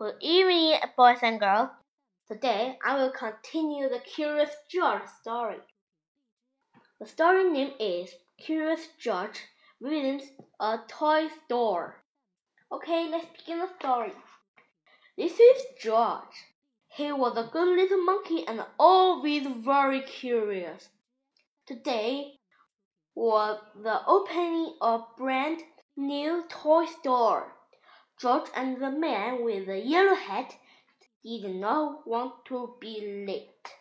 Good evening, boys and girls. Today I will continue the Curious George story. The story name is Curious George Visits a Toy Store. Okay, let's begin the story. This is George. He was a good little monkey and always very curious. Today was the opening of brand new toy store. George and the man with the yellow hat did not want to be late.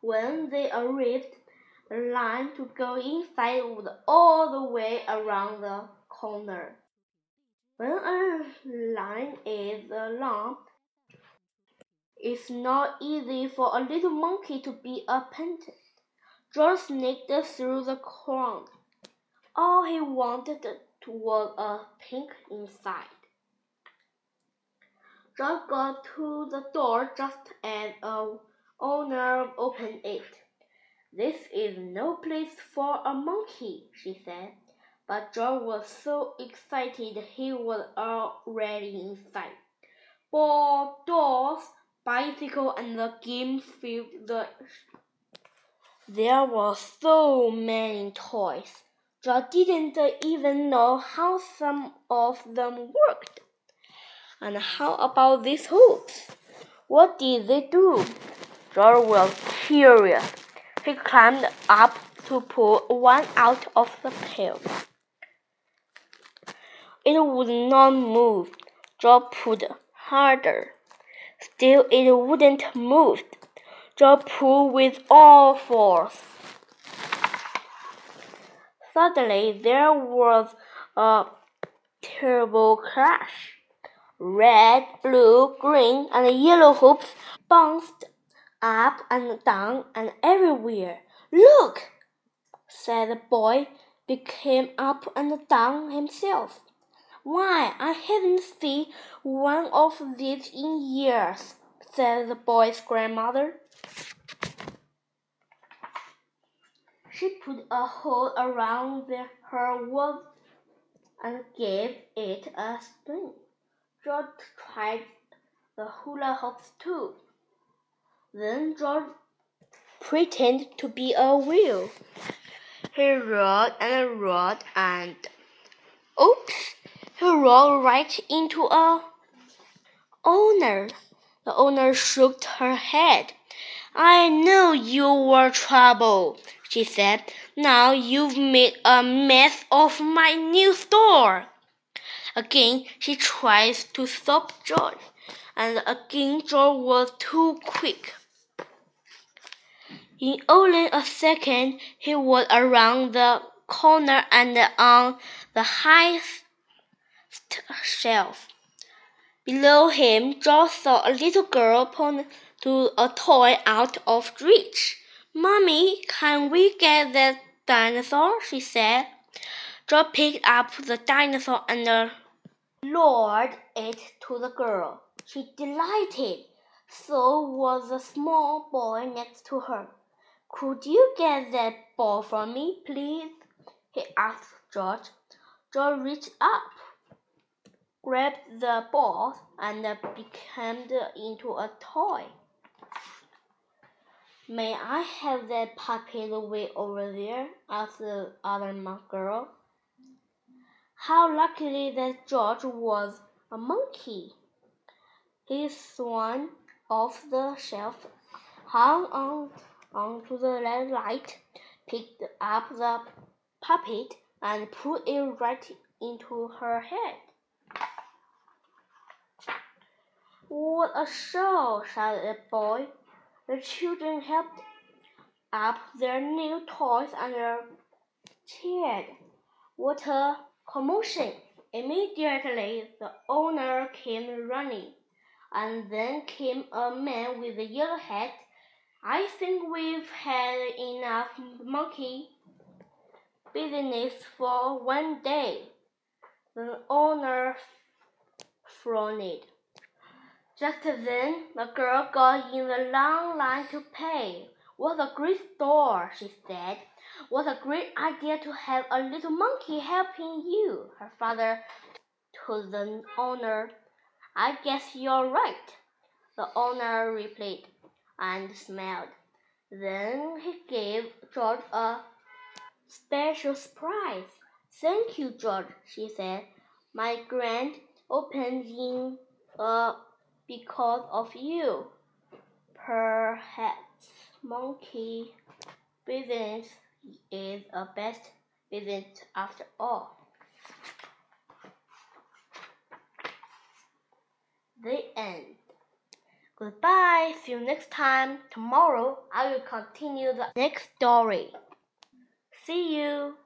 When they arrived, the line to go inside was all the way around the corner. When a line is long, it's not easy for a little monkey to be a apprenticed. George sneaked through the crowd. All he wanted was a pink inside. George got to the door just as the owner opened it. This is no place for a monkey, she said. But George was so excited he was already inside. Ball, dolls, bicycle, and the game filled the. There were so many toys. George didn't even know how some of them worked. And how about these hoops? What did they do? George was curious. He climbed up to pull one out of the pail. It would not move. George pulled harder. Still, it wouldn't move. George pulled with all force. Suddenly, there was a terrible crash. Red, blue, green, and yellow hoops bounced up and down and everywhere. Look, said the boy, became up and down himself. Why, I haven't seen one of these in years, said the boy's grandmother. She put a hole around the, her wood and gave it a spin. George tried the hula hoops too. Then George pretended to be a wheel. He rolled and rolled and oops! He rolled right into a owner. The owner shook her head. I knew you were trouble, she said. Now you've made a mess of my new store. Again she tries to stop George, and again George was too quick. In only a second he was around the corner and on the highest shelf. Below him, George saw a little girl point to a toy out of reach. Mommy, can we get that dinosaur? she said. George picked up the dinosaur and lured it to the girl. She delighted. So was the small boy next to her. Could you get that ball for me, please? he asked George. George reached up grabbed the ball and became into a toy. May I have that puppy way over there? asked the other girl. How lucky that George was a monkey. He swung off the shelf, hung on onto the light, picked up the puppet, and put it right into her head. What a show! shouted the boy. The children helped up their new toys and cheered. What a commotion! Immediately the owner came running, and then came a man with a yellow hat. I think we've had enough monkey business for one day. The owner frowned. Just then, the girl got in the long line to pay. What a great store, she said. What a great idea to have a little monkey helping you, her father told the owner. I guess you're right, the owner replied and smiled. Then he gave George a special surprise. Thank you, George, she said. My grand opening uh, because of you. Perhaps monkey business is a best business after all. The end. Goodbye. See you next time. Tomorrow I will continue the next story. See you.